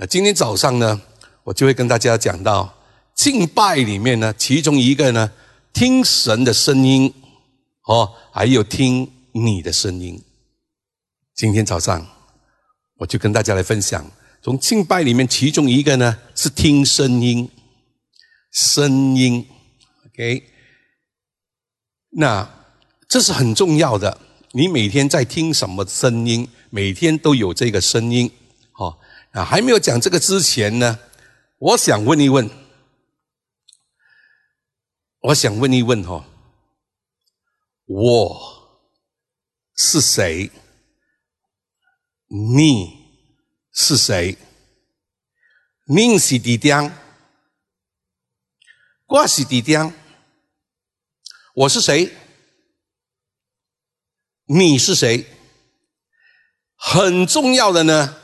那今天早上呢，我就会跟大家讲到敬拜里面呢，其中一个呢，听神的声音，哦，还有听你的声音。今天早上我就跟大家来分享，从敬拜里面其中一个呢是听声音，声音，OK，那这是很重要的。你每天在听什么声音？每天都有这个声音，啊，还没有讲这个之前呢，我想问一问，我想问一问哈，我是谁？你是谁？您是弟弟，我是弟弟，我是谁？你是谁？很重要的呢。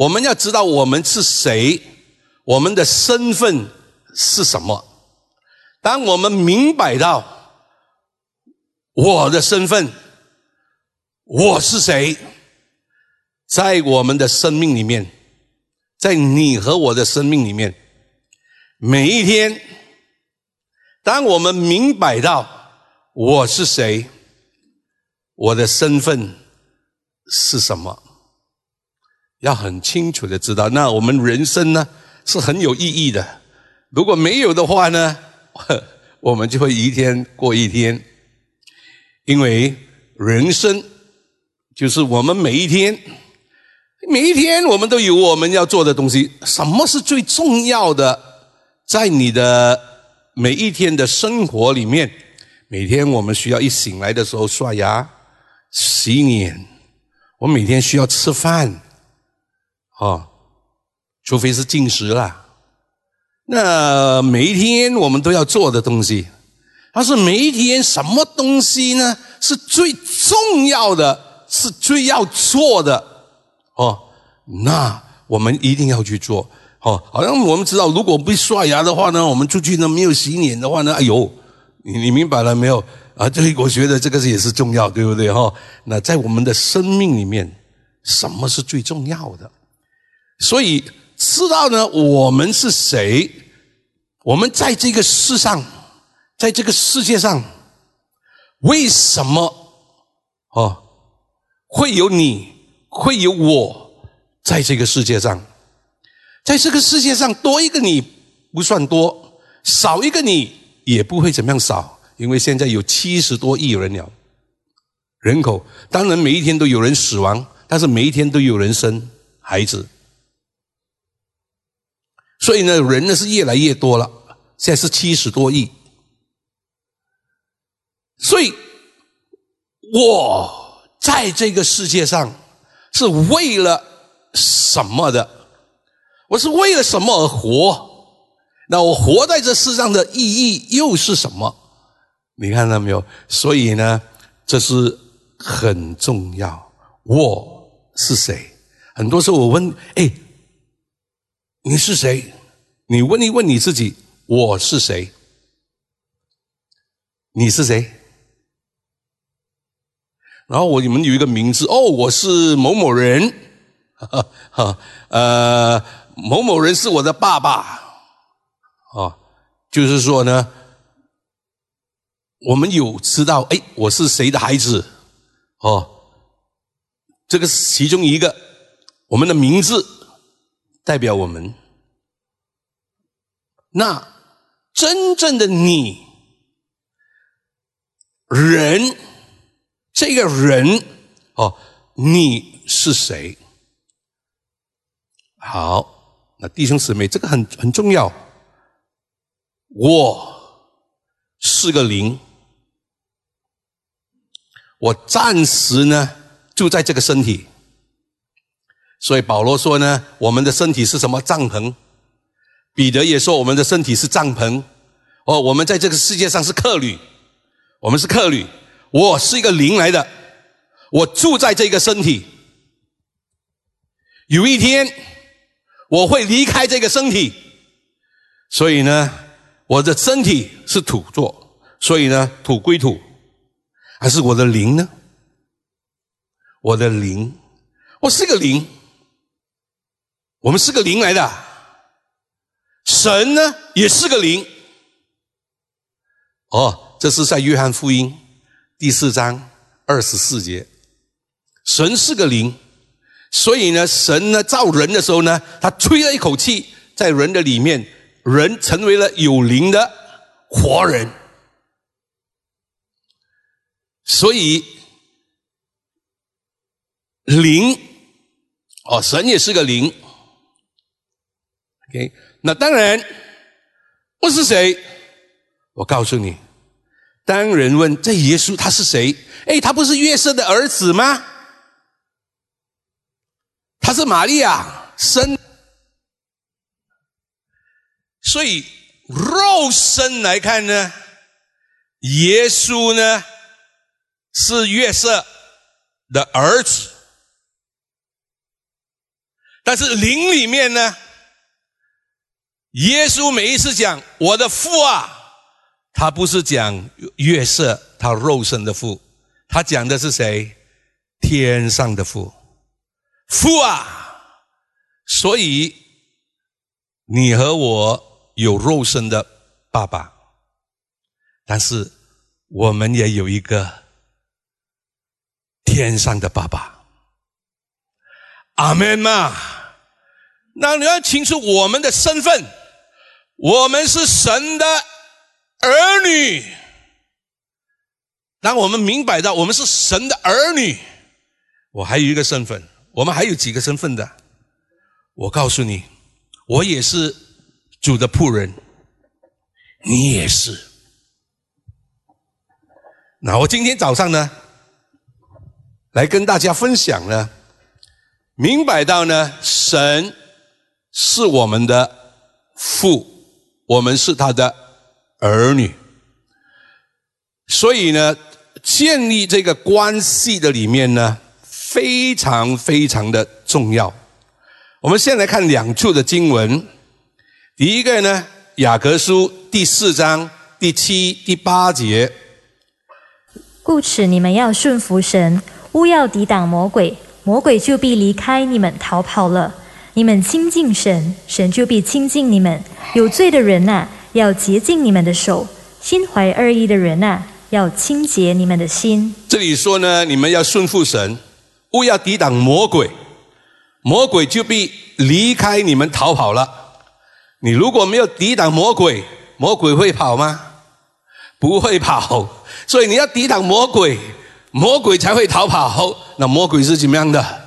我们要知道我们是谁，我们的身份是什么。当我们明白到我的身份，我是谁，在我们的生命里面，在你和我的生命里面，每一天，当我们明白到我是谁，我的身份是什么。要很清楚的知道，那我们人生呢是很有意义的。如果没有的话呢，我们就会一天过一天。因为人生就是我们每一天，每一天我们都有我们要做的东西。什么是最重要的？在你的每一天的生活里面，每天我们需要一醒来的时候刷牙、洗脸。我每天需要吃饭。哦，除非是进食了，那每一天我们都要做的东西，但是每一天什么东西呢？是最重要的，是最要做的哦。那我们一定要去做哦。好像我们知道，如果不刷牙的话呢，我们出去呢没有洗脸的话呢，哎呦，你你明白了没有？啊，这我觉得这个也是重要，对不对哈？那在我们的生命里面，什么是最重要的？所以知道呢，我们是谁？我们在这个世上，在这个世界上，为什么哦会有你，会有我，在这个世界上，在这个世界上多一个你不算多，少一个你也不会怎么样少，因为现在有七十多亿人了，人口当然每一天都有人死亡，但是每一天都有人生孩子。所以呢，人呢是越来越多了，现在是七十多亿。所以，我在这个世界上是为了什么的？我是为了什么而活？那我活在这世上的意义又是什么？你看到没有？所以呢，这是很重要。我是谁？很多时候我问，哎。你是谁？你问一问你自己，我是谁？你是谁？然后我你们有一个名字哦，我是某某人，哈 哈，呃，某某人是我的爸爸，哦，就是说呢，我们有知道，哎，我是谁的孩子？哦，这个是其中一个，我们的名字。代表我们，那真正的你，人，这个人哦，你是谁？好，那弟兄姊妹，这个很很重要。我是个灵，我暂时呢住在这个身体。所以保罗说呢，我们的身体是什么帐篷？彼得也说我们的身体是帐篷。哦，我们在这个世界上是客旅，我们是客旅。我是一个灵来的，我住在这个身体。有一天我会离开这个身体，所以呢，我的身体是土做，所以呢，土归土，还是我的灵呢？我的灵，我是个灵。我们是个灵来的，神呢也是个灵。哦，这是在约翰福音第四章二十四节，神是个灵，所以呢，神呢造人的时候呢，他吹了一口气在人的里面，人成为了有灵的活人。所以灵，哦，神也是个灵。OK，那当然，我是谁？我告诉你，当人问这耶稣他是谁？哎，他不是约瑟的儿子吗？他是玛利亚生，所以肉身来看呢，耶稣呢是约瑟的儿子，但是灵里面呢？耶稣每一次讲“我的父啊”，他不是讲月色，他肉身的父，他讲的是谁？天上的父，父啊！所以你和我有肉身的爸爸，但是我们也有一个天上的爸爸。阿门嘛！那你要清楚我们的身份。我们是神的儿女。当我们明白到我们是神的儿女，我还有一个身份，我们还有几个身份的。我告诉你，我也是主的仆人，你也是。那我今天早上呢，来跟大家分享呢，明白到呢，神是我们的父。我们是他的儿女，所以呢，建立这个关系的里面呢，非常非常的重要。我们先来看两处的经文，第一个呢，雅各书第四章第七、第八节。故此，你们要顺服神，勿要抵挡魔鬼，魔鬼就必离开你们逃跑了。你们亲近神，神就必亲近你们。有罪的人呐，要洁净你们的手；心怀二意的人呐，要清洁你们的心。这里说呢，你们要顺服神，勿要抵挡魔鬼，魔鬼就必离开你们逃跑了。你如果没有抵挡魔鬼，魔鬼会跑吗？不会跑。所以你要抵挡魔鬼，魔鬼才会逃跑。那魔鬼是怎么样的？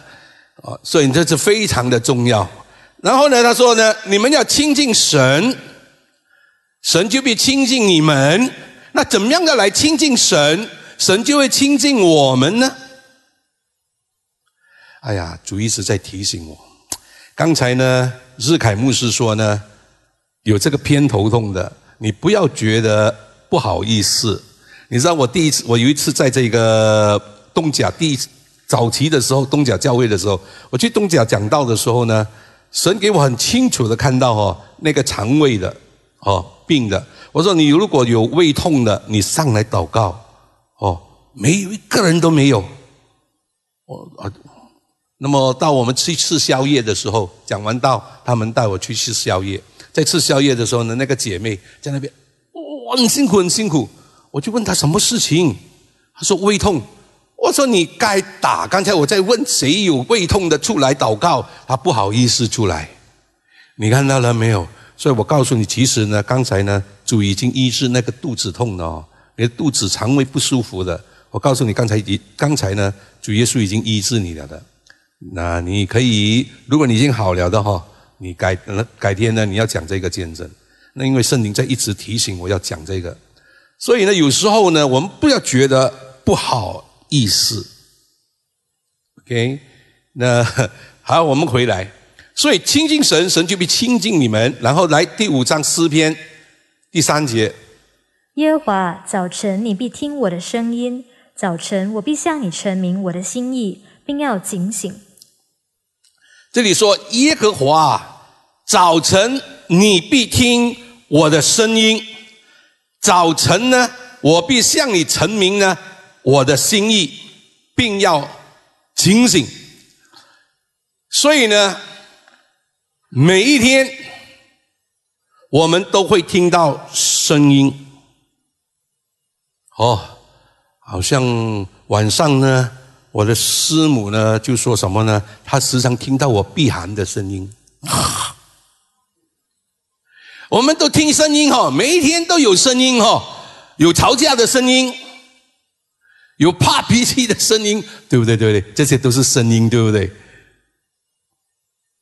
啊，所以这是非常的重要。然后呢，他说呢，你们要亲近神，神就必亲近你们。那怎么样的来亲近神，神就会亲近我们呢？哎呀，主一直在提醒我。刚才呢，日凯牧师说呢，有这个偏头痛的，你不要觉得不好意思。你知道我第一次，我有一次在这个东甲第一次。早期的时候，东甲教会的时候，我去东甲讲道的时候呢，神给我很清楚的看到哦，那个肠胃的哦病的，我说你如果有胃痛的，你上来祷告哦，没有一个人都没有，我啊，那么到我们去吃宵夜的时候，讲完道，他们带我去吃宵夜，在吃宵夜的时候呢，那个姐妹在那边，哇，很辛苦很辛苦，我就问她什么事情，她说胃痛。我说你该打。刚才我在问谁有胃痛的出来祷告，他不好意思出来。你看到了没有？所以我告诉你，其实呢，刚才呢，主已经医治那个肚子痛的哦，你的肚子肠胃不舒服的。我告诉你，刚才已刚才呢，主耶稣已经医治你了的。那你可以，如果你已经好了的哈，你改改天呢，你要讲这个见证。那因为圣灵在一直提醒我要讲这个，所以呢，有时候呢，我们不要觉得不好。意思，OK，那好，我们回来。所以亲近神，神就必亲近你们。然后来第五章诗篇第三节：耶和华，早晨你必听我的声音，早晨我必向你陈明我的心意，并要警醒。这里说耶和华，早晨你必听我的声音，早晨呢，我必向你陈明呢。我的心意，并要警醒。所以呢，每一天，我们都会听到声音。哦，好像晚上呢，我的师母呢就说什么呢？她时常听到我避寒的声音。我们都听声音哈，每一天都有声音哈，有吵架的声音，有怕脾气的声音，对不对？对不对？这些都是声音，对不对？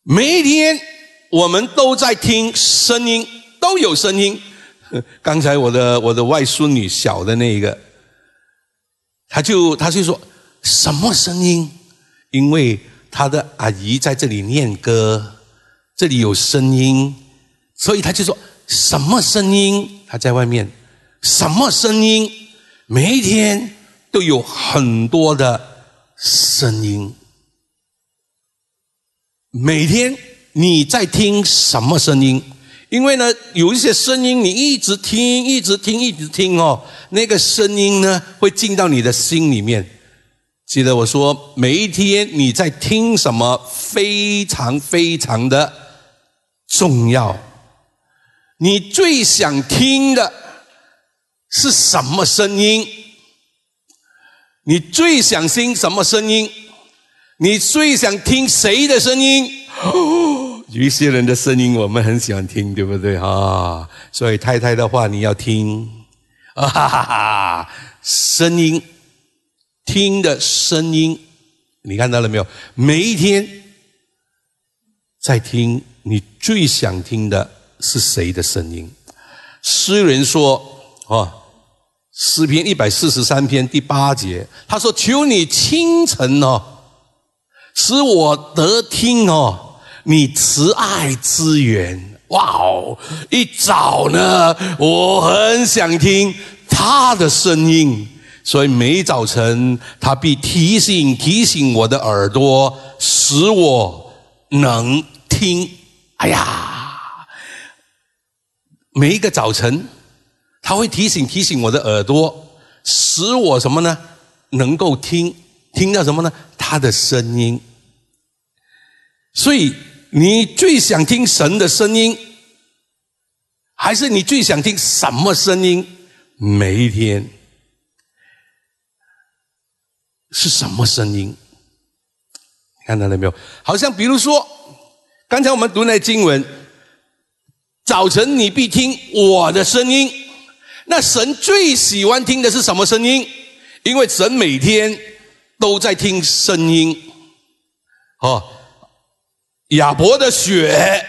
每一天我们都在听声音，都有声音。刚才我的我的外孙女小的那一个，他就他就说什么声音？因为他的阿姨在这里念歌，这里有声音。所以他就说什么声音？他在外面，什么声音？每一天都有很多的声音。每天你在听什么声音？因为呢，有一些声音你一直听，一直听，一直听哦，那个声音呢会进到你的心里面。记得我说，每一天你在听什么，非常非常的重要。你最想听的是什么声音？你最想听什么声音？你最想听谁的声音？有一些人的声音我们很喜欢听，对不对啊？所以太太的话你要听啊哈哈哈！声音，听的声音，你看到了没有？每一天在听你最想听的。是谁的声音？诗人说：“哦，诗篇一百四十三篇第八节，他说：‘求你清晨哦，使我得听哦，你慈爱之源。’哇哦，一早呢，我很想听他的声音，所以每早晨他必提醒提醒我的耳朵，使我能听。哎呀！”每一个早晨，他会提醒提醒我的耳朵，使我什么呢？能够听听到什么呢？他的声音。所以，你最想听神的声音，还是你最想听什么声音？每一天是什么声音？看到了没有？好像比如说，刚才我们读那经文。早晨，你必听我的声音。那神最喜欢听的是什么声音？因为神每天都在听声音。哦，亚伯的血，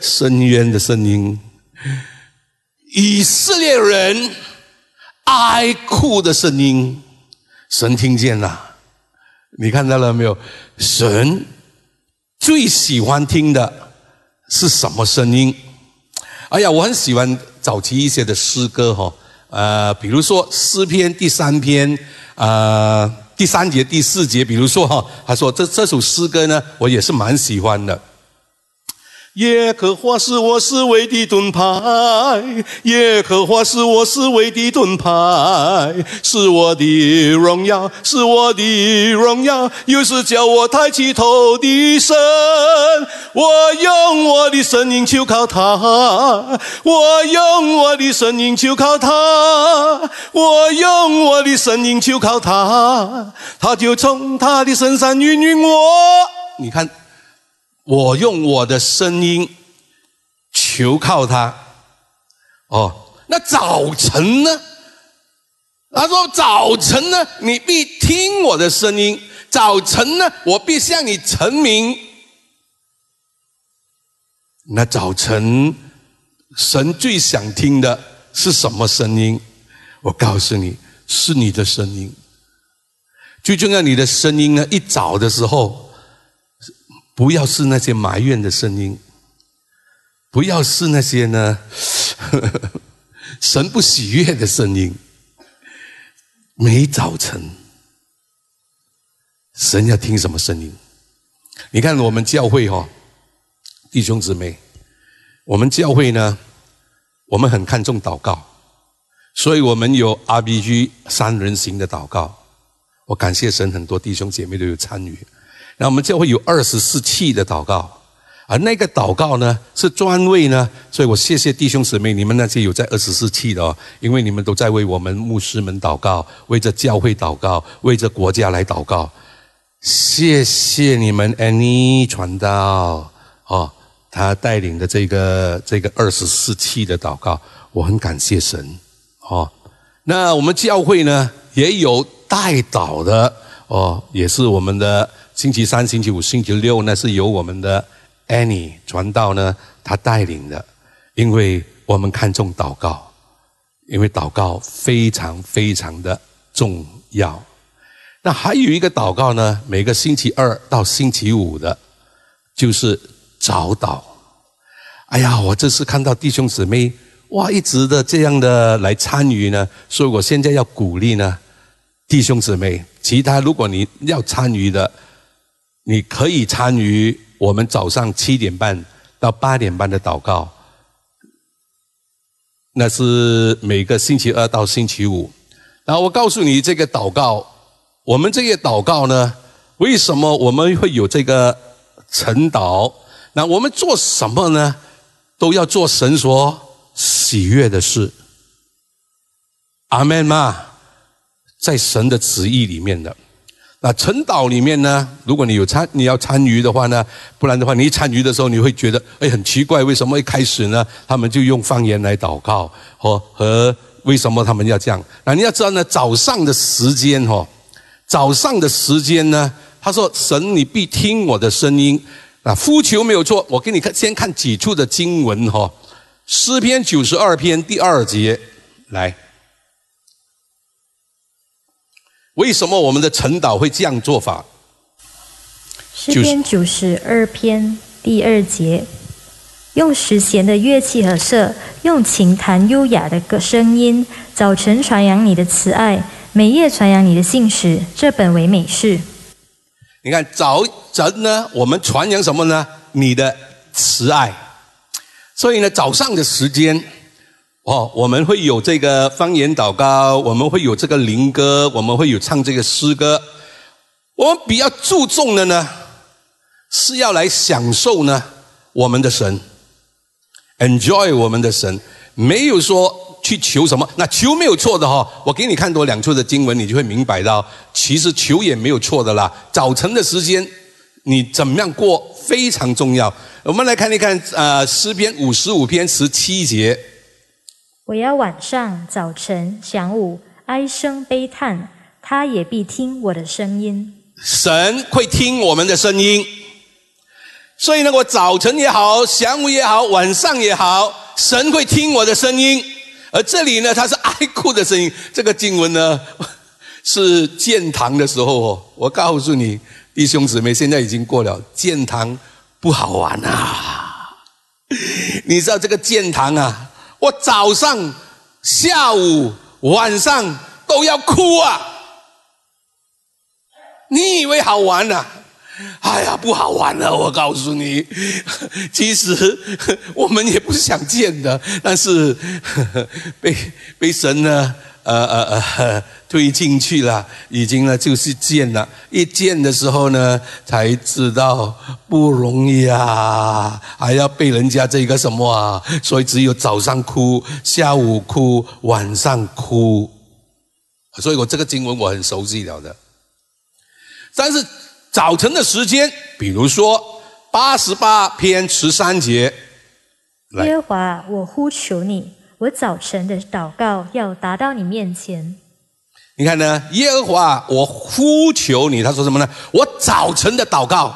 深渊的声音，以色列人哀哭的声音，神听见了。你看到了没有？神最喜欢听的是什么声音？哎呀，我很喜欢早期一些的诗歌哈，呃，比如说诗篇第三篇，呃，第三节、第四节，比如说哈，他说这这首诗歌呢，我也是蛮喜欢的。耶和华是我思维的盾牌，耶和华是我思维的盾牌，是我的荣耀，是我的荣耀，又是叫我抬起头的神。我用我的声音求靠他，我用我的声音求靠他，我用我的声音求靠他，他就从他的身上孕育我。你看。我用我的声音求靠他，哦，那早晨呢？他说早晨呢，你必听我的声音。早晨呢，我必向你成名。那早晨，神最想听的是什么声音？我告诉你，是你的声音。最重要，你的声音呢？一早的时候。不要是那些埋怨的声音，不要是那些呢 神不喜悦的声音。每早晨，神要听什么声音？你看我们教会哈，弟兄姊妹，我们教会呢，我们很看重祷告，所以我们有 RBG 三人行的祷告。我感谢神，很多弟兄姐妹都有参与。那我们教会有二十四气的祷告，而那个祷告呢，是专为呢，所以我谢谢弟兄姊妹，你们那些有在二十四期的哦，因为你们都在为我们牧师们祷告，为着教会祷告，为着国家来祷告。谢谢你们，Any 传道哦，他带领的这个这个二十四期的祷告，我很感谢神哦。那我们教会呢，也有代祷的哦，也是我们的星期三、星期五、星期六，呢是由我们的。Annie 传道呢，他带领的，因为我们看重祷告，因为祷告非常非常的重要。那还有一个祷告呢，每个星期二到星期五的，就是早祷。哎呀，我这次看到弟兄姊妹哇，一直的这样的来参与呢，所以我现在要鼓励呢，弟兄姊妹，其他如果你要参与的，你可以参与。我们早上七点半到八点半的祷告，那是每个星期二到星期五。然后我告诉你，这个祷告，我们这个祷告呢，为什么我们会有这个晨祷？那我们做什么呢？都要做神所喜悦的事。阿门吗？在神的旨意里面的。那晨祷里面呢，如果你有参，你要参与的话呢，不然的话，你一参与的时候，你会觉得，哎，很奇怪，为什么一开始呢，他们就用方言来祷告，和和为什么他们要这样？那你要知道呢，早上的时间哈，早上的时间呢，他说，神你必听我的声音，啊，呼求没有错，我给你看，先看几处的经文哈，诗篇九十二篇第二节，来。为什么我们的陈导会这样做法？诗篇九十二篇第二节，用十弦的乐器和瑟，用琴弹优雅的歌声音，早晨传扬你的慈爱，每夜传扬你的信使，这本为美事。你看早晨呢，我们传扬什么呢？你的慈爱。所以呢，早上的时间。哦，我们会有这个方言祷告，我们会有这个灵歌，我们会有唱这个诗歌。我们比较注重的呢，是要来享受呢我们的神，enjoy 我们的神，没有说去求什么。那求没有错的哈，我给你看多两处的经文，你就会明白到，其实求也没有错的啦。早晨的时间，你怎么样过非常重要。我们来看一看，呃，诗篇五十五篇十七节。我要晚上、早晨、晌午哀声悲叹，他也必听我的声音。神会听我们的声音，所以呢，我早晨也好，晌午也好，晚上也好，神会听我的声音。而这里呢，它是哀哭的声音。这个经文呢，是建堂的时候哦。我告诉你，弟兄姊妹，现在已经过了建堂不好玩啊！你知道这个建堂啊？我早上、下午、晚上都要哭啊！你以为好玩呢？哎呀，不好玩了！我告诉你，其实 我们也不想见的，但是 被被神呢。呃呃呃，推进去了，已经呢就是见了，一见的时候呢，才知道不容易啊，还要被人家这个什么啊，所以只有早上哭，下午哭，晚上哭，所以我这个经文我很熟悉了的。但是早晨的时间，比如说八十八篇十三节，耶和华，我呼求你。我早晨的祷告要达到你面前。你看呢，耶和华，我呼求你。他说什么呢？我早晨的祷告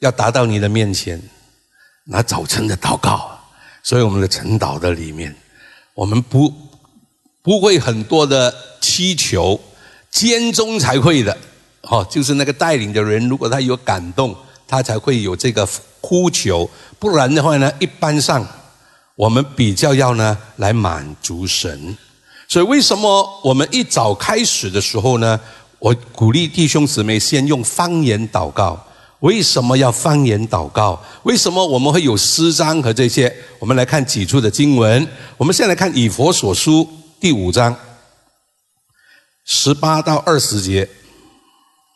要达到你的面前。那早晨的祷告，所以我们的晨祷的里面，我们不不会很多的祈求，间中才会的。哦，就是那个带领的人，如果他有感动，他才会有这个呼求。不然的话呢，一般上。我们比较要呢来满足神，所以为什么我们一早开始的时候呢？我鼓励弟兄姊妹先用方言祷告。为什么要方言祷告？为什么我们会有诗章和这些？我们来看几处的经文。我们先来看以佛所书第五章十八到二十节。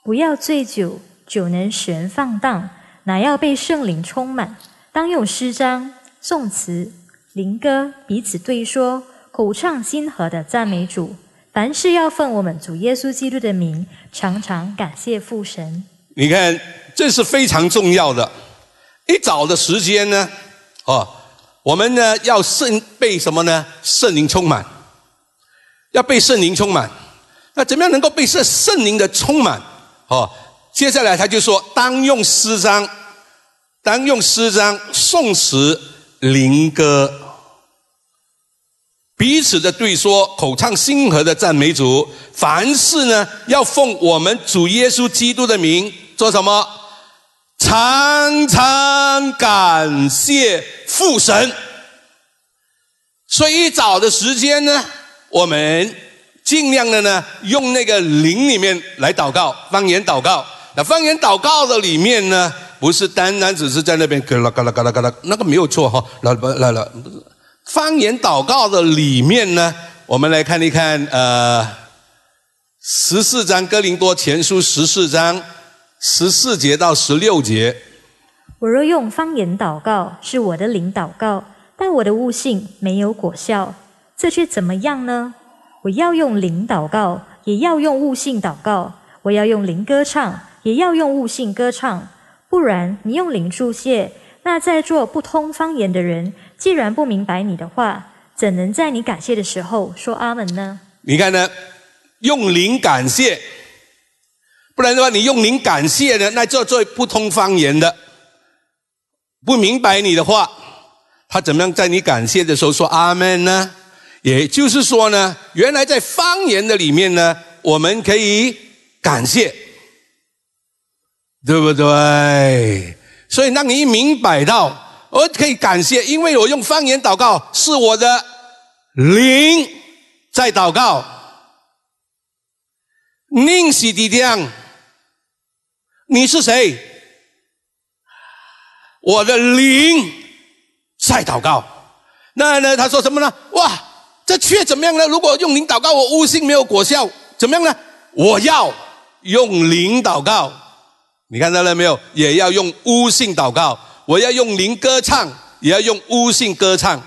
不要醉酒，酒能使人放荡。乃要被圣灵充满，当用诗章、颂词、灵歌彼此对说，口唱心和的赞美主。凡事要奉我们主耶稣基督的名，常常感谢父神。你看，这是非常重要的。一早的时间呢，哦，我们呢要圣被什么呢？圣灵充满，要被圣灵充满。那怎么样能够被圣圣灵的充满？哦，接下来他就说，当用诗章，当用诗章、颂词、灵歌，彼此的对说，口唱心和的赞美主。凡事呢，要奉我们主耶稣基督的名，做什么？常常感谢父神。所以一早的时间呢，我们。尽量的呢，用那个灵里面来祷告，方言祷告。那方言祷告的里面呢，不是单单只是在那边嘎啦嘎啦嘎啦嘎啦，那个没有错哈。来来来，方言祷告的里面呢，我们来看一看，呃，十四章哥林多前书十四章十四节到十六节。我若用方言祷告，是我的灵祷告，但我的悟性没有果效，这却怎么样呢？我要用灵祷告，也要用悟性祷告；我要用灵歌唱，也要用悟性歌唱。不然，你用灵注谢，那在座不通方言的人，既然不明白你的话，怎能在你感谢的时候说阿门呢？你看呢？用灵感谢，不然的话，你用灵感谢呢？那做做不通方言的，不明白你的话，他怎么样在你感谢的时候说阿门呢？也就是说呢，原来在方言的里面呢，我们可以感谢，对不对？所以当你一明白到，我可以感谢，因为我用方言祷告，是我的灵在祷告。宁喜的亮，你是谁？我的灵在祷告。那呢？他说什么呢？哇！这却怎么样呢？如果用灵祷告，我悟性没有果效，怎么样呢？我要用灵祷告，你看到了没有？也要用悟性祷告。我要用灵歌唱，也要用悟性歌唱。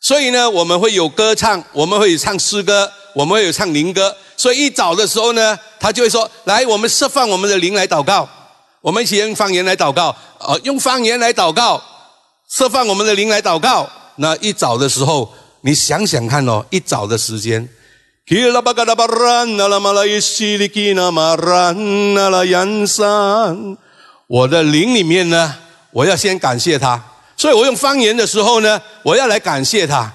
所以呢，我们会有歌唱，我们会有唱诗歌，我们会有唱灵歌。所以一早的时候呢，他就会说：“来，我们释放我们的灵来祷告，我们一起用方言来祷告，呃，用方言来祷告，释放我们的灵来祷告。”那一早的时候。你想想看哦，一早的时间，我的灵里面呢，我要先感谢他，所以我用方言的时候呢，我要来感谢他。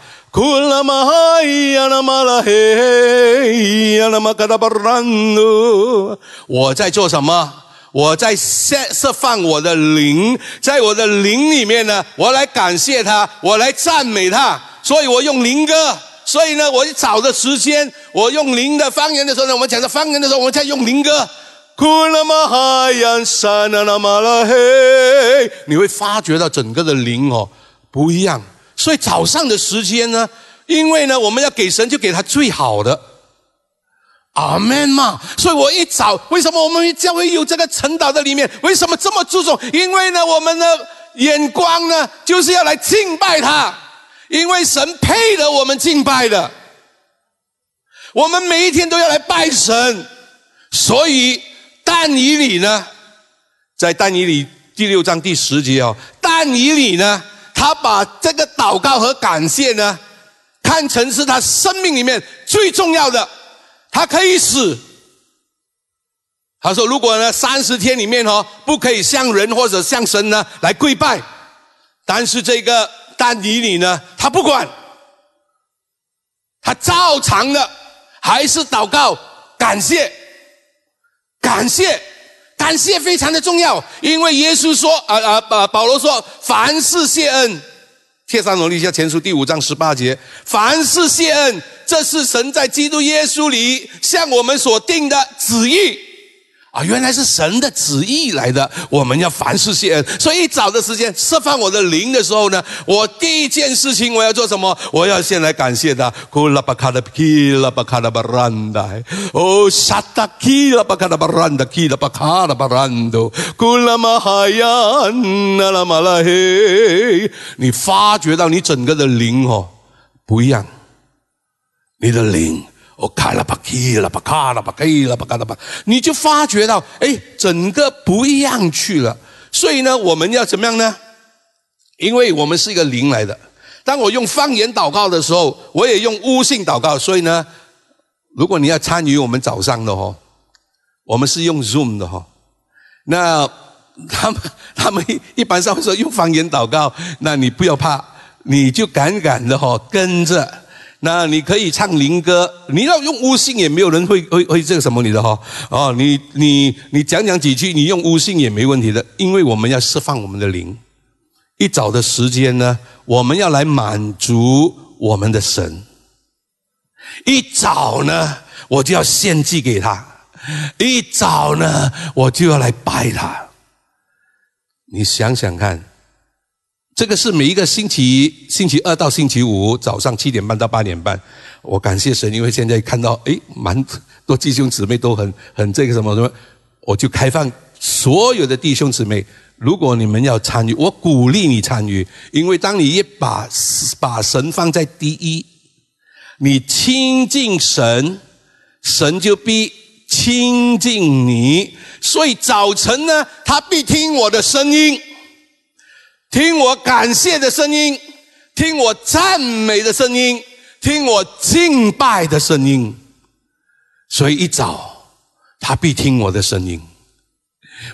我在做什么？我在释释放我的灵，在我的灵里面呢，我来感谢他，我来赞美他。所以我用灵歌，所以呢，我一早的时间，我用灵的方言的时候呢，我们讲的方言的时候，我们在用灵歌。你会发觉到整个的灵哦不一样。所以早上的时间呢，因为呢，我们要给神就给他最好的，阿门嘛。所以我一早，为什么我们教会有这个晨祷的里面，为什么这么注重？因为呢，我们的眼光呢，就是要来敬拜他。因为神配得我们敬拜的，我们每一天都要来拜神，所以但以理呢，在但以理第六章第十节哦，但以理呢，他把这个祷告和感谢呢，看成是他生命里面最重要的，他可以死。他说，如果呢三十天里面哦，不可以向人或者向神呢来跪拜，但是这个。但以理呢？他不管，他照常的还是祷告，感谢，感谢，感谢非常的重要。因为耶稣说啊啊啊！保罗说，凡事谢恩。帖撒罗尼迦前书第五章十八节，凡事谢恩，这是神在基督耶稣里向我们所定的旨意。啊，原来是神的旨意来的。我们要凡事谢恩，所以早的时间释放我的灵的时候呢，我第一件事情我要做什么？我要先来感谢他。库拉巴卡的基拉巴卡的巴兰达，哦，沙达基拉巴卡的巴兰达，基拉巴卡的巴兰多，库拉玛哈呀，那拉马拉嘿，你发觉到你整个的灵哦不一样，你的灵。哦，卡拉巴基拉巴卡拉巴基拉巴卡拉巴，你就发觉到，哎，整个不一样去了。所以呢，我们要怎么样呢？因为我们是一个灵来的。当我用方言祷告的时候，我也用悟性祷告。所以呢，如果你要参与我们早上的哦，我们是用 Zoom 的哈。那他们 他们一般上会说用方言祷告，那你不要怕，你就敢敢的哈跟着。那你可以唱灵歌，你要用悟性也没有人会会会这个什么你的哈哦，你你你讲讲几句，你用悟性也没问题的，因为我们要释放我们的灵。一早的时间呢，我们要来满足我们的神。一早呢，我就要献祭给他；一早呢，我就要来拜他。你想想看。这个是每一个星期星期二到星期五早上七点半到八点半，我感谢神，因为现在看到诶，蛮多弟兄姊妹都很很这个什么什么，我就开放所有的弟兄姊妹，如果你们要参与，我鼓励你参与，因为当你一把把神放在第一，你亲近神，神就必亲近你，所以早晨呢，他必听我的声音。听我感谢的声音，听我赞美的声音，听我敬拜的声音。所以一早，他必听我的声音。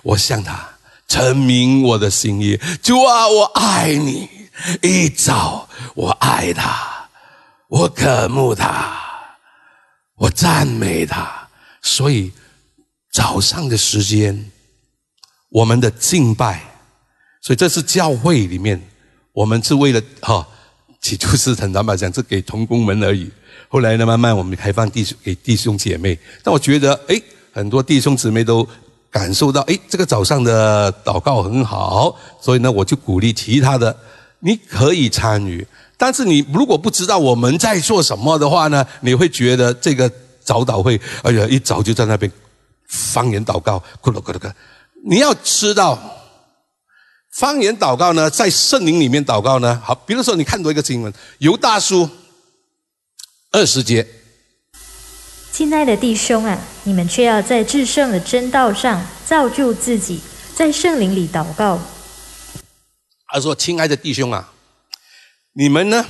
我向他陈明我的心意，主啊，我爱你。一早，我爱他，我渴慕他，我赞美他。所以早上的时间，我们的敬拜。所以这是教会里面，我们是为了哈，起初是很坦白讲，是给同工们而已。后来呢，慢慢我们开放弟兄给弟兄姐妹。但我觉得，哎，很多弟兄姊妹都感受到，哎，这个早上的祷告很好，所以呢，我就鼓励其他的，你可以参与。但是你如果不知道我们在做什么的话呢，你会觉得这个早祷会，哎呀，一早就在那边方言祷告，咕噜咕噜咕。你要知道。方言祷告呢，在圣灵里面祷告呢，好，比如说你看到一个经文，犹大书二十节，亲爱的弟兄啊，你们却要在至圣的真道上造就自己，在圣灵里祷告。他说：“亲爱的弟兄啊，你们呢，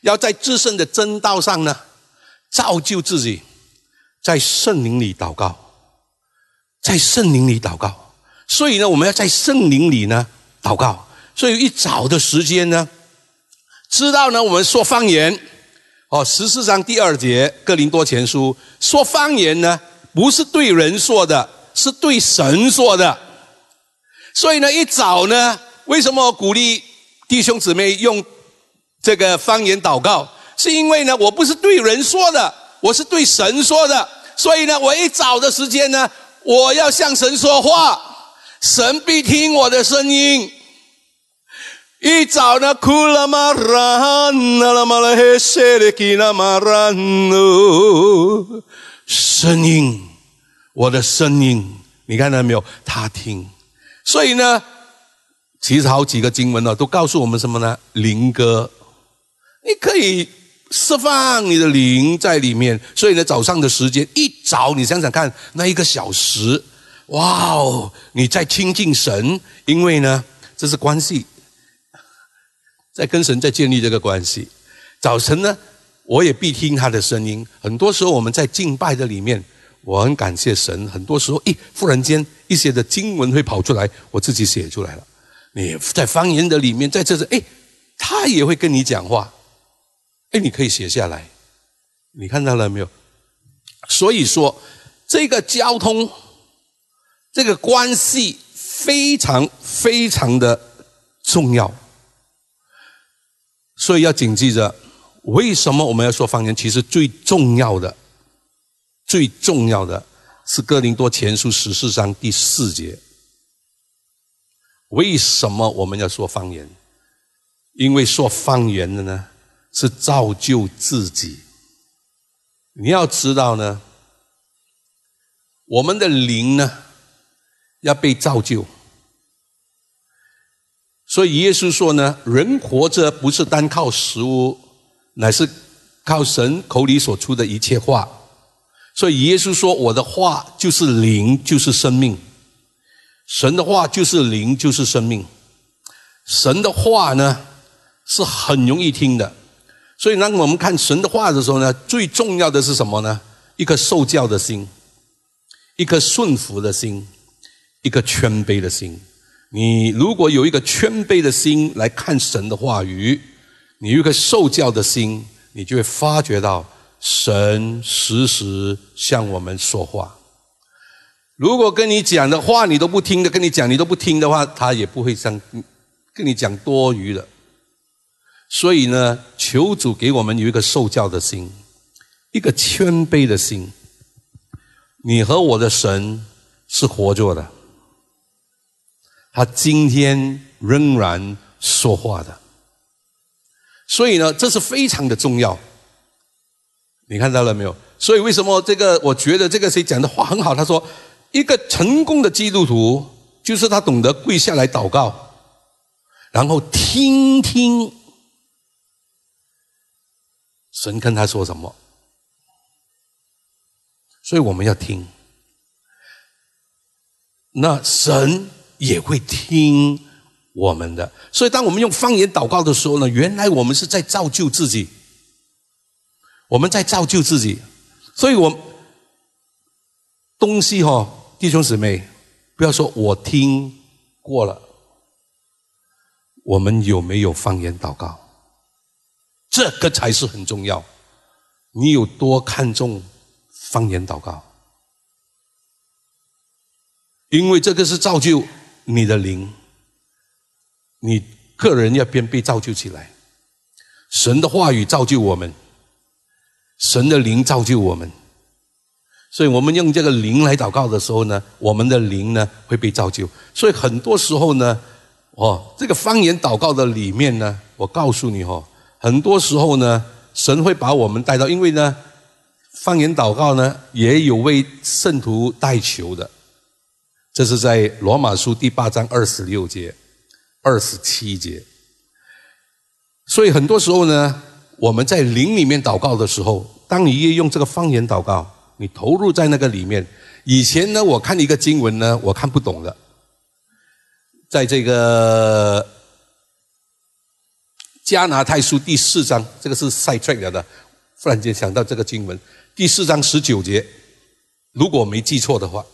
要在至圣的真道上呢，造就自己，在圣灵里祷告，在圣灵里祷告。所以呢，我们要在圣灵里呢。”祷告，所以一早的时间呢，知道呢，我们说方言，哦，十四章第二节《哥林多前书》说方言呢，不是对人说的，是对神说的。所以呢，一早呢，为什么鼓励弟兄姊妹用这个方言祷告？是因为呢，我不是对人说的，我是对神说的。所以呢，我一早的时间呢，我要向神说话，神必听我的声音。一早呢，哭了吗？然那了吗？了嘿，谁的给那吗？然哦，声音，我的声音，你看到没有？他听。所以呢，其实好几个经文呢，都告诉我们什么呢？灵歌，你可以释放你的灵在里面。所以呢，早上的时间一早，你想想看，那一个小时，哇哦，你在亲近神，因为呢，这是关系。在跟神在建立这个关系，早晨呢，我也必听他的声音。很多时候我们在敬拜的里面，我很感谢神。很多时候，咦，忽然间一些的经文会跑出来，我自己写出来了。你在方言的里面，在这里，哎，他也会跟你讲话，哎，你可以写下来。你看到了没有？所以说，这个交通，这个关系非常非常的重要。所以要谨记着，为什么我们要说方言？其实最重要的、最重要的，是哥林多前书十四章第四节。为什么我们要说方言？因为说方言的呢，是造就自己。你要知道呢，我们的灵呢要被造就。所以耶稣说呢，人活着不是单靠食物，乃是靠神口里所出的一切话。所以耶稣说：“我的话就是灵，就是生命。神的话就是灵，就是生命。神的话呢是很容易听的。所以当我们看神的话的时候呢，最重要的是什么呢？一颗受教的心，一颗顺服的心，一颗谦卑的心。”你如果有一个谦卑的心来看神的话语，你有一个受教的心，你就会发觉到神时时向我们说话。如果跟你讲的话你都不听的，跟你讲你都不听的话，他也不会像跟你讲多余的。所以呢，求主给我们有一个受教的心，一个谦卑的心。你和我的神是活着的。他今天仍然说话的，所以呢，这是非常的重要。你看到了没有？所以为什么这个？我觉得这个谁讲的话很好。他说，一个成功的基督徒，就是他懂得跪下来祷告，然后听听神跟他说什么。所以我们要听，那神。也会听我们的，所以当我们用方言祷告的时候呢，原来我们是在造就自己，我们在造就自己，所以我东西哈，弟兄姊妹，不要说我听过了，我们有没有方言祷告？这个才是很重要，你有多看重方言祷告？因为这个是造就。你的灵，你个人要变被造就起来。神的话语造就我们，神的灵造就我们。所以我们用这个灵来祷告的时候呢，我们的灵呢会被造就。所以很多时候呢，哦，这个方言祷告的里面呢，我告诉你哦，很多时候呢，神会把我们带到，因为呢，方言祷告呢也有为圣徒代求的。这是在罗马书第八章二十六节、二十七节。所以很多时候呢，我们在灵里面祷告的时候，当你越用这个方言祷告，你投入在那个里面。以前呢，我看一个经文呢，我看不懂的，在这个加拿太书第四章，这个是塞特尔的，忽然间想到这个经文，第四章十九节，如果没记错的话。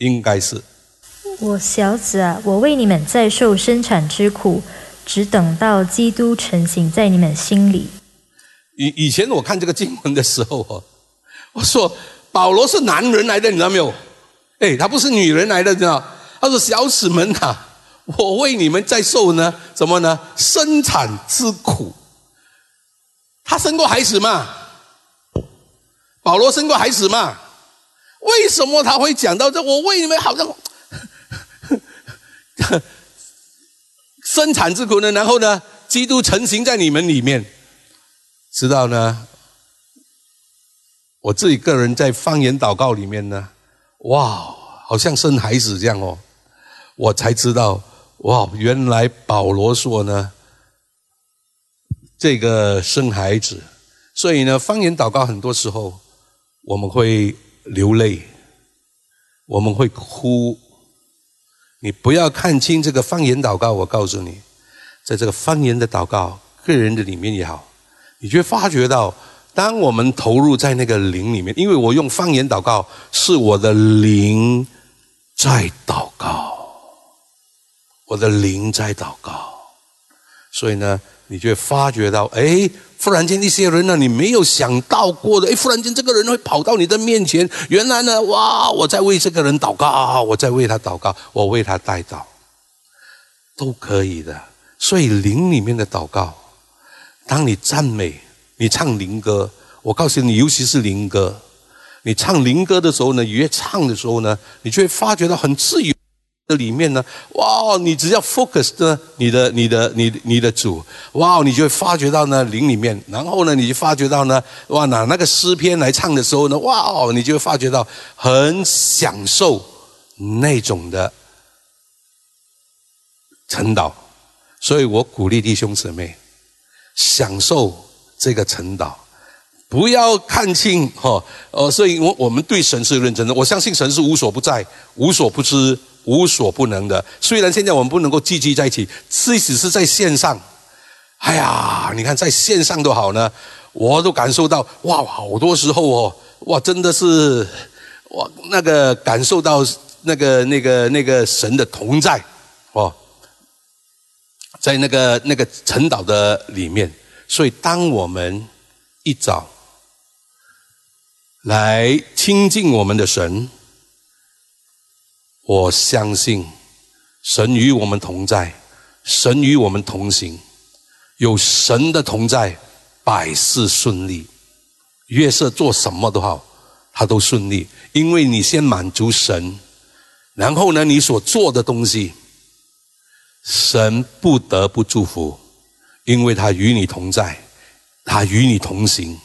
应该是我小子啊，我为你们在受生产之苦，只等到基督成型在你们心里。以以前我看这个经文的时候哦，我说保罗是男人来的，你知道没有？哎，他不是女人来的，你知道？他说小子们呐，我为你们在受呢，什么呢？生产之苦。他生过孩子吗？保罗生过孩子吗？为什么他会讲到这？我为你们好像 生产之苦呢？然后呢，基督成型在你们里面，知道呢？我自己个人在方言祷告里面呢，哇，好像生孩子这样哦，我才知道哇，原来保罗说呢，这个生孩子，所以呢，方言祷告很多时候我们会。流泪，我们会哭。你不要看清这个方言祷告，我告诉你，在这个方言的祷告，个人的里面也好，你就会发觉到，当我们投入在那个灵里面，因为我用方言祷告，是我的灵在祷告，我的灵在祷告，所以呢，你就会发觉到，哎。忽然间，一些人呢，你没有想到过的，哎，忽然间这个人会跑到你的面前。原来呢，哇，我在为这个人祷告，我在为他祷告，我为他带祷，都可以的。所以灵里面的祷告，当你赞美，你唱灵歌，我告诉你，尤其是灵歌，你唱灵歌的时候呢，越唱的时候呢，你就会发觉到很自由的里面呢，哇！你只要 focus 呢，你的、你的、你、你的主，哇！你就会发觉到呢灵里面，然后呢，你就发觉到呢，哇！拿那个诗篇来唱的时候呢，哇！你就会发觉到很享受那种的晨祷。所以我鼓励弟兄姊妹享受这个晨祷。不要看轻哈，呃，所以我我们对神是认真的。我相信神是无所不在、无所不知、无所不能的。虽然现在我们不能够聚集在一起，即使是在线上，哎呀，你看在线上都好呢，我都感受到哇，好多时候哦，哇，真的是哇，那个感受到那个那个那个神的同在哦，在那个那个晨祷的里面。所以当我们一早。来亲近我们的神，我相信神与我们同在，神与我们同行，有神的同在，百事顺利。月色做什么都好，他都顺利，因为你先满足神，然后呢，你所做的东西，神不得不祝福，因为他与你同在，他与你同行。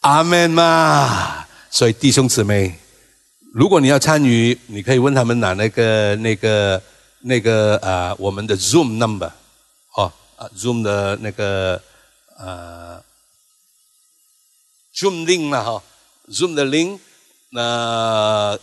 阿门嘛！所以弟兄姊妹，如果你要参与，你可以问他们拿那个、那个、那个啊，我们的 Zoom number，哦，啊，Zoom 的那个啊，Zoom link 了哈，Zoom 的 link，那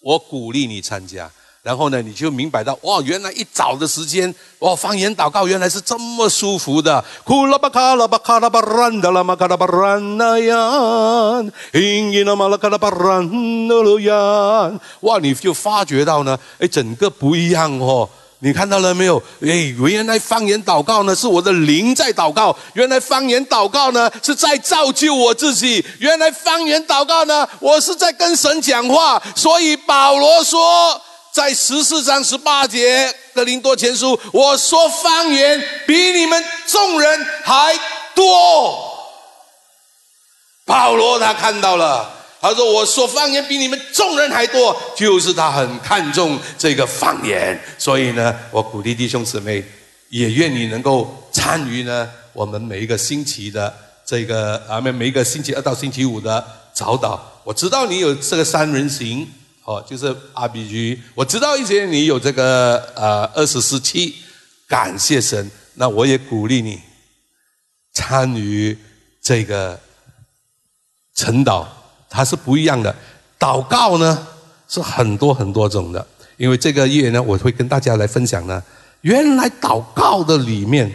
我鼓励你参加。然后呢，你就明白到，哇，原来一早的时间，哇，方言祷告原来是这么舒服的。库拉巴卡拉巴卡拉巴兰达拉玛卡拉巴兰那样，因伊那玛拉卡拉巴兰那路样，哇，你就发觉到呢，哎，整个不一样哦。你看到了没有？哎，原来方言祷告呢，是我的灵在祷告；原来方言祷告呢，是在造就我自己；原来方言祷告呢，我是在跟神讲话。所以保罗说。在十四章十八节的林多前书，我说方言比你们众人还多。保罗他看到了，他说我说方言比你们众人还多，就是他很看重这个方言。所以呢，我鼓励弟兄姊妹，也愿你能够参与呢，我们每一个星期的这个啊，每每一个星期二到星期五的早祷。我知道你有这个三人行。哦，就是 RPG，我知道一些你有这个呃二十四期，感谢神，那我也鼓励你参与这个晨祷，它是不一样的。祷告呢是很多很多种的，因为这个月呢，我会跟大家来分享呢，原来祷告的里面，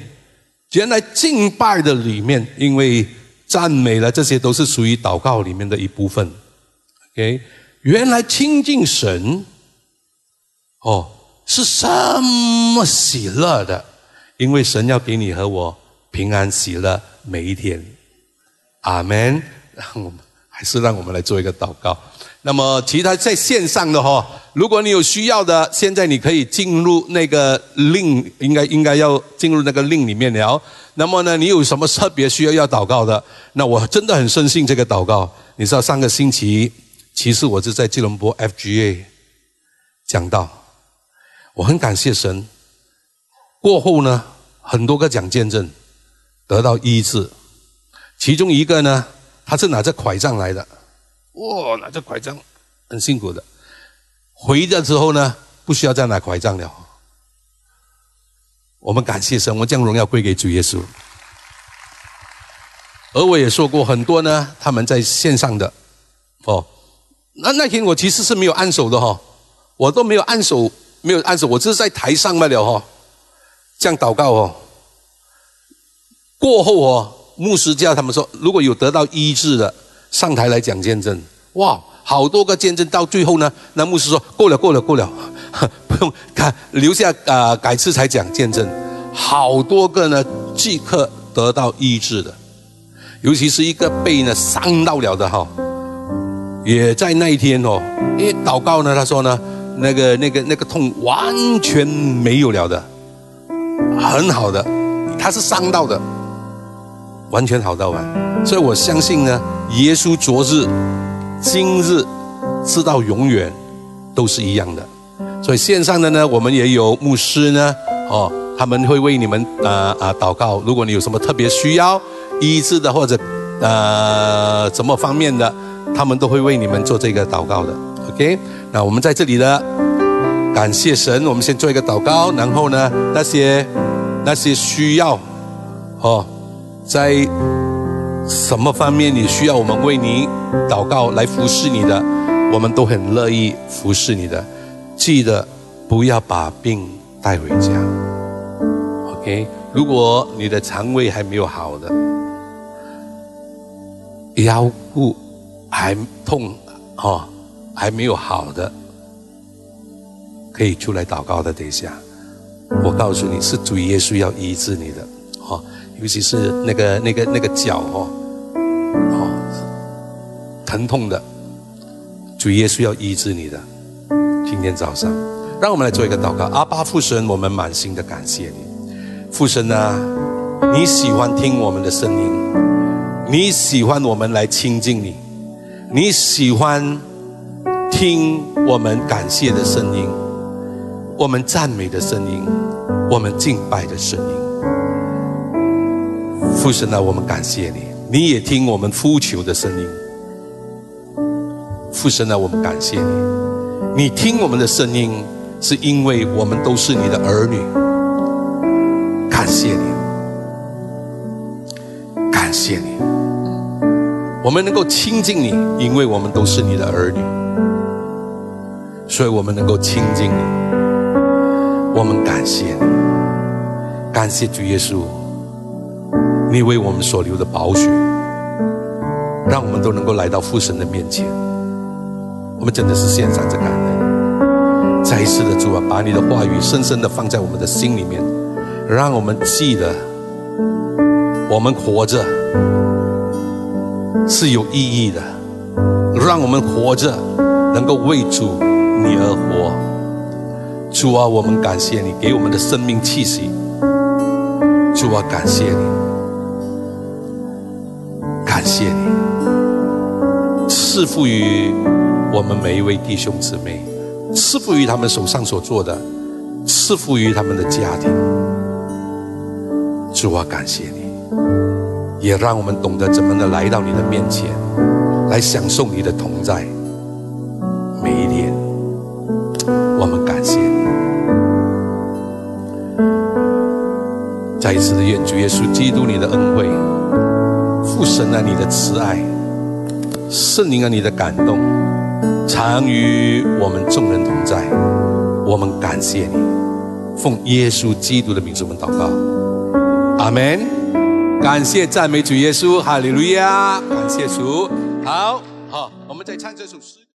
原来敬拜的里面，因为赞美了这些都是属于祷告里面的一部分，OK。原来亲近神，哦，是什么喜乐的？因为神要给你和我平安喜乐每一天。阿门。让我们还是让我们来做一个祷告。那么其他在线上的哈，如果你有需要的，现在你可以进入那个令，应该应该要进入那个令里面聊。那么呢，你有什么特别需要要祷告的？那我真的很深信这个祷告。你知道上个星期。其实我是在吉隆坡 FGA 讲到，我很感谢神。过后呢，很多个讲见证得到医治，其中一个呢，他是拿着拐杖来的，哇，拿着拐杖很辛苦的。回家之后呢，不需要再拿拐杖了。我们感谢神，我将荣耀归给主耶稣。而我也说过很多呢，他们在线上的哦。那那天我其实是没有按手的哈，我都没有按手，没有按手，我只是在台上罢了哈，这样祷告哦。过后哦，牧师叫他们说，如果有得到医治的，上台来讲见证。哇，好多个见证，到最后呢，那牧师说够了，够了，够了，不用看，留下啊，改次才讲见证。好多个呢，即刻得到医治的，尤其是一个背呢伤到了的哈。也在那一天哦，因为祷告呢，他说呢，那个、那个、那个痛完全没有了的，很好的，他是伤到的，完全好到完，所以我相信呢，耶稣昨日今日直到永远都是一样的。所以线上的呢，我们也有牧师呢，哦，他们会为你们呃啊祷告。如果你有什么特别需要医治的或者呃什么方面的，他们都会为你们做这个祷告的。OK，那我们在这里呢，感谢神，我们先做一个祷告，然后呢，那些那些需要哦，在什么方面你需要我们为你祷告来服侍你的，我们都很乐意服侍你的。记得不要把病带回家，OK？如果你的肠胃还没有好的，腰部还痛哦，还没有好的，可以出来祷告的。等一下，我告诉你是主耶稣要医治你的，哦，尤其是那个那个那个脚哦，哦，疼痛的，主耶稣要医治你的。今天早上，让我们来做一个祷告。阿巴父神，我们满心的感谢你。父神啊，你喜欢听我们的声音，你喜欢我们来亲近你，你喜欢听我们感谢的声音，我们赞美的声音，我们敬拜的声音。父神啊，我们感谢你，你也听我们呼求的声音。父神啊，我们感谢你。你听我们的声音，是因为我们都是你的儿女。感谢你，感谢你，我们能够亲近你，因为我们都是你的儿女，所以我们能够亲近你。我们感谢你，感谢主耶稣，你为我们所流的宝血，让我们都能够来到父神的面前。我们真的是献上这感恩，再一次的主啊，把你的话语深深的放在我们的心里面，让我们记得，我们活着是有意义的，让我们活着能够为主你而活。主啊，我们感谢你给我们的生命气息。主啊，感谢你，感谢你赐福于。我们每一位弟兄姊妹，赐福于他们手上所做的，赐福于他们的家庭。主啊，感谢你，也让我们懂得怎么的来到你的面前，来享受你的同在。每一天，我们感谢你。再一次的愿主耶稣基督你的恩惠，父神啊你的慈爱，圣灵啊你的感动。常与我们众人同在，我们感谢你，奉耶稣基督的名字，我们祷告，阿门。感谢赞美主耶稣，哈利路亚！感谢主，好好，我们再唱这首诗。